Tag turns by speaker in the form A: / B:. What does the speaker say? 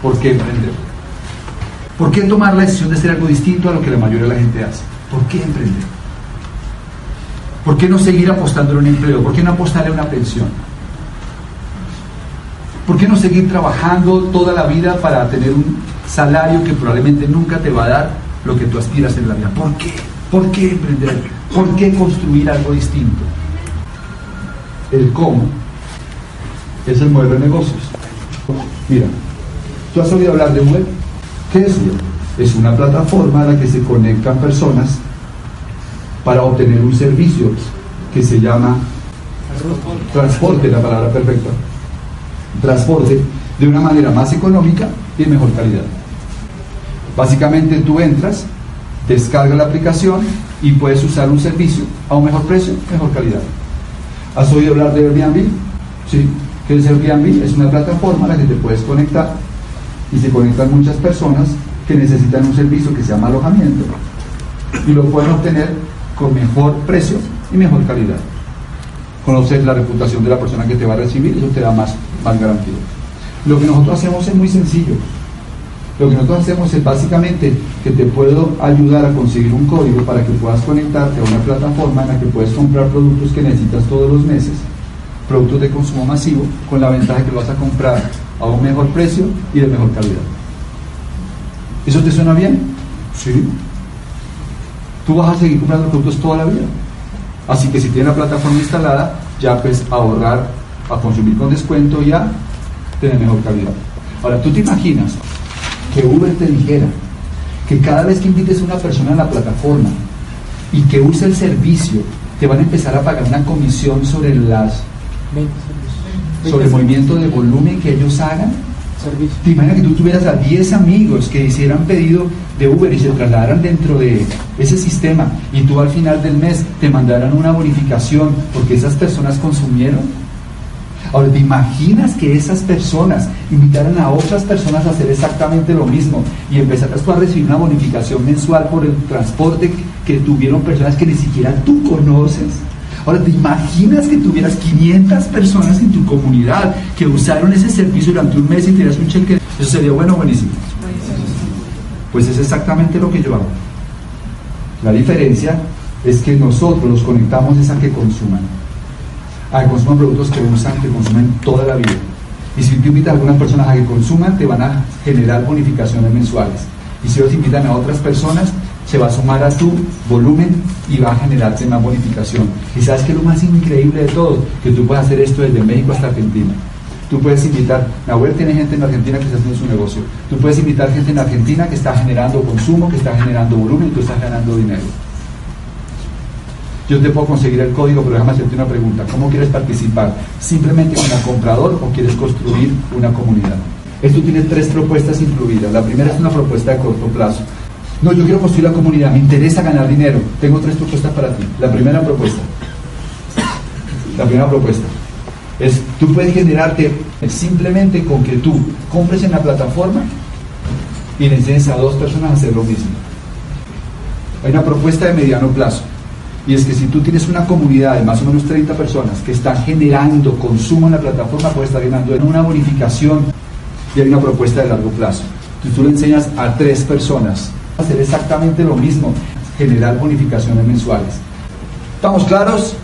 A: ¿Por qué emprender? ¿Por qué tomar la decisión de hacer algo distinto a lo que la mayoría de la gente hace? ¿Por qué emprender? ¿Por qué no seguir apostando en un empleo? ¿Por qué no apostarle a una pensión? ¿Por qué no seguir trabajando toda la vida para tener un salario que probablemente nunca te va a dar lo que tú aspiras en la vida? ¿Por qué? ¿Por qué emprender? ¿Por qué construir algo distinto? El cómo es el modelo de negocios. Mira, ¿tú has oído hablar de web? ¿Qué es web? Es una plataforma a la que se conectan personas para obtener un servicio que se llama transporte, la palabra perfecta. Transporte de una manera más económica y de mejor calidad. Básicamente tú entras, descargas la aplicación y puedes usar un servicio a un mejor precio, mejor calidad. ¿Has oído hablar de Airbnb? Sí. ¿Qué es Airbnb? Es una plataforma a la que te puedes conectar y se conectan muchas personas que necesitan un servicio que se llama alojamiento y lo pueden obtener con mejor precio y mejor calidad. Conoces la reputación de la persona que te va a recibir, eso te da más, más garantía. Lo que nosotros hacemos es muy sencillo. Lo que nosotros hacemos es básicamente que te puedo ayudar a conseguir un código para que puedas conectarte a una plataforma en la que puedes comprar productos que necesitas todos los meses, productos de consumo masivo, con la ventaja que lo vas a comprar a un mejor precio y de mejor calidad. ¿Eso te suena bien? Sí. Tú vas a seguir comprando productos toda la vida. Así que si tienes la plataforma instalada, ya puedes ahorrar, a consumir con descuento y a tener mejor calidad. Ahora, tú te imaginas que Uber te dijera que cada vez que invites a una persona a la plataforma y que use el servicio, te van a empezar a pagar una comisión sobre las sobre el movimiento de volumen que ellos hagan. ¿Te imaginas que tú tuvieras a 10 amigos que hicieran pedido de Uber y se trasladaran dentro de ese sistema y tú al final del mes te mandaran una bonificación porque esas personas consumieron? Ahora, ¿te imaginas que esas personas invitaran a otras personas a hacer exactamente lo mismo y empezaras tú a recibir una bonificación mensual por el transporte que tuvieron personas que ni siquiera tú conoces? Ahora, ¿te imaginas que tuvieras 500 personas en tu comunidad que usaron ese servicio durante un mes y te un cheque? Eso sería bueno o buenísimo. Pues es exactamente lo que yo hago. La diferencia es que nosotros los conectamos es a que consuman a que consuman productos que usan, que consumen toda la vida. Y si tú invitas a algunas personas a que consuman, te van a generar bonificaciones mensuales. Y si ellos invitan a otras personas, se va a sumar a tu volumen y va a generarte más bonificación. Y sabes que lo más increíble de todo, que tú puedes hacer esto desde México hasta Argentina. Tú puedes invitar, Nahuel tiene gente en Argentina que está haciendo su negocio. Tú puedes invitar gente en Argentina que está generando consumo, que está generando volumen y tú estás ganando dinero. Yo te puedo conseguir el código, pero déjame hacerte una pregunta. ¿Cómo quieres participar? ¿Simplemente como comprador o quieres construir una comunidad? Esto tiene tres propuestas incluidas. La primera es una propuesta de corto plazo. No, yo quiero construir la comunidad, me interesa ganar dinero. Tengo tres propuestas para ti. La primera propuesta. La primera propuesta es, tú puedes generarte simplemente con que tú compres en la plataforma y le enseñes a dos personas a hacer lo mismo. Hay una propuesta de mediano plazo. Y es que si tú tienes una comunidad de más o menos 30 personas que están generando consumo en la plataforma, puedes estar ganando una bonificación y hay una propuesta de largo plazo. Entonces tú le enseñas a tres personas hacer exactamente lo mismo, generar bonificaciones mensuales. ¿Estamos claros?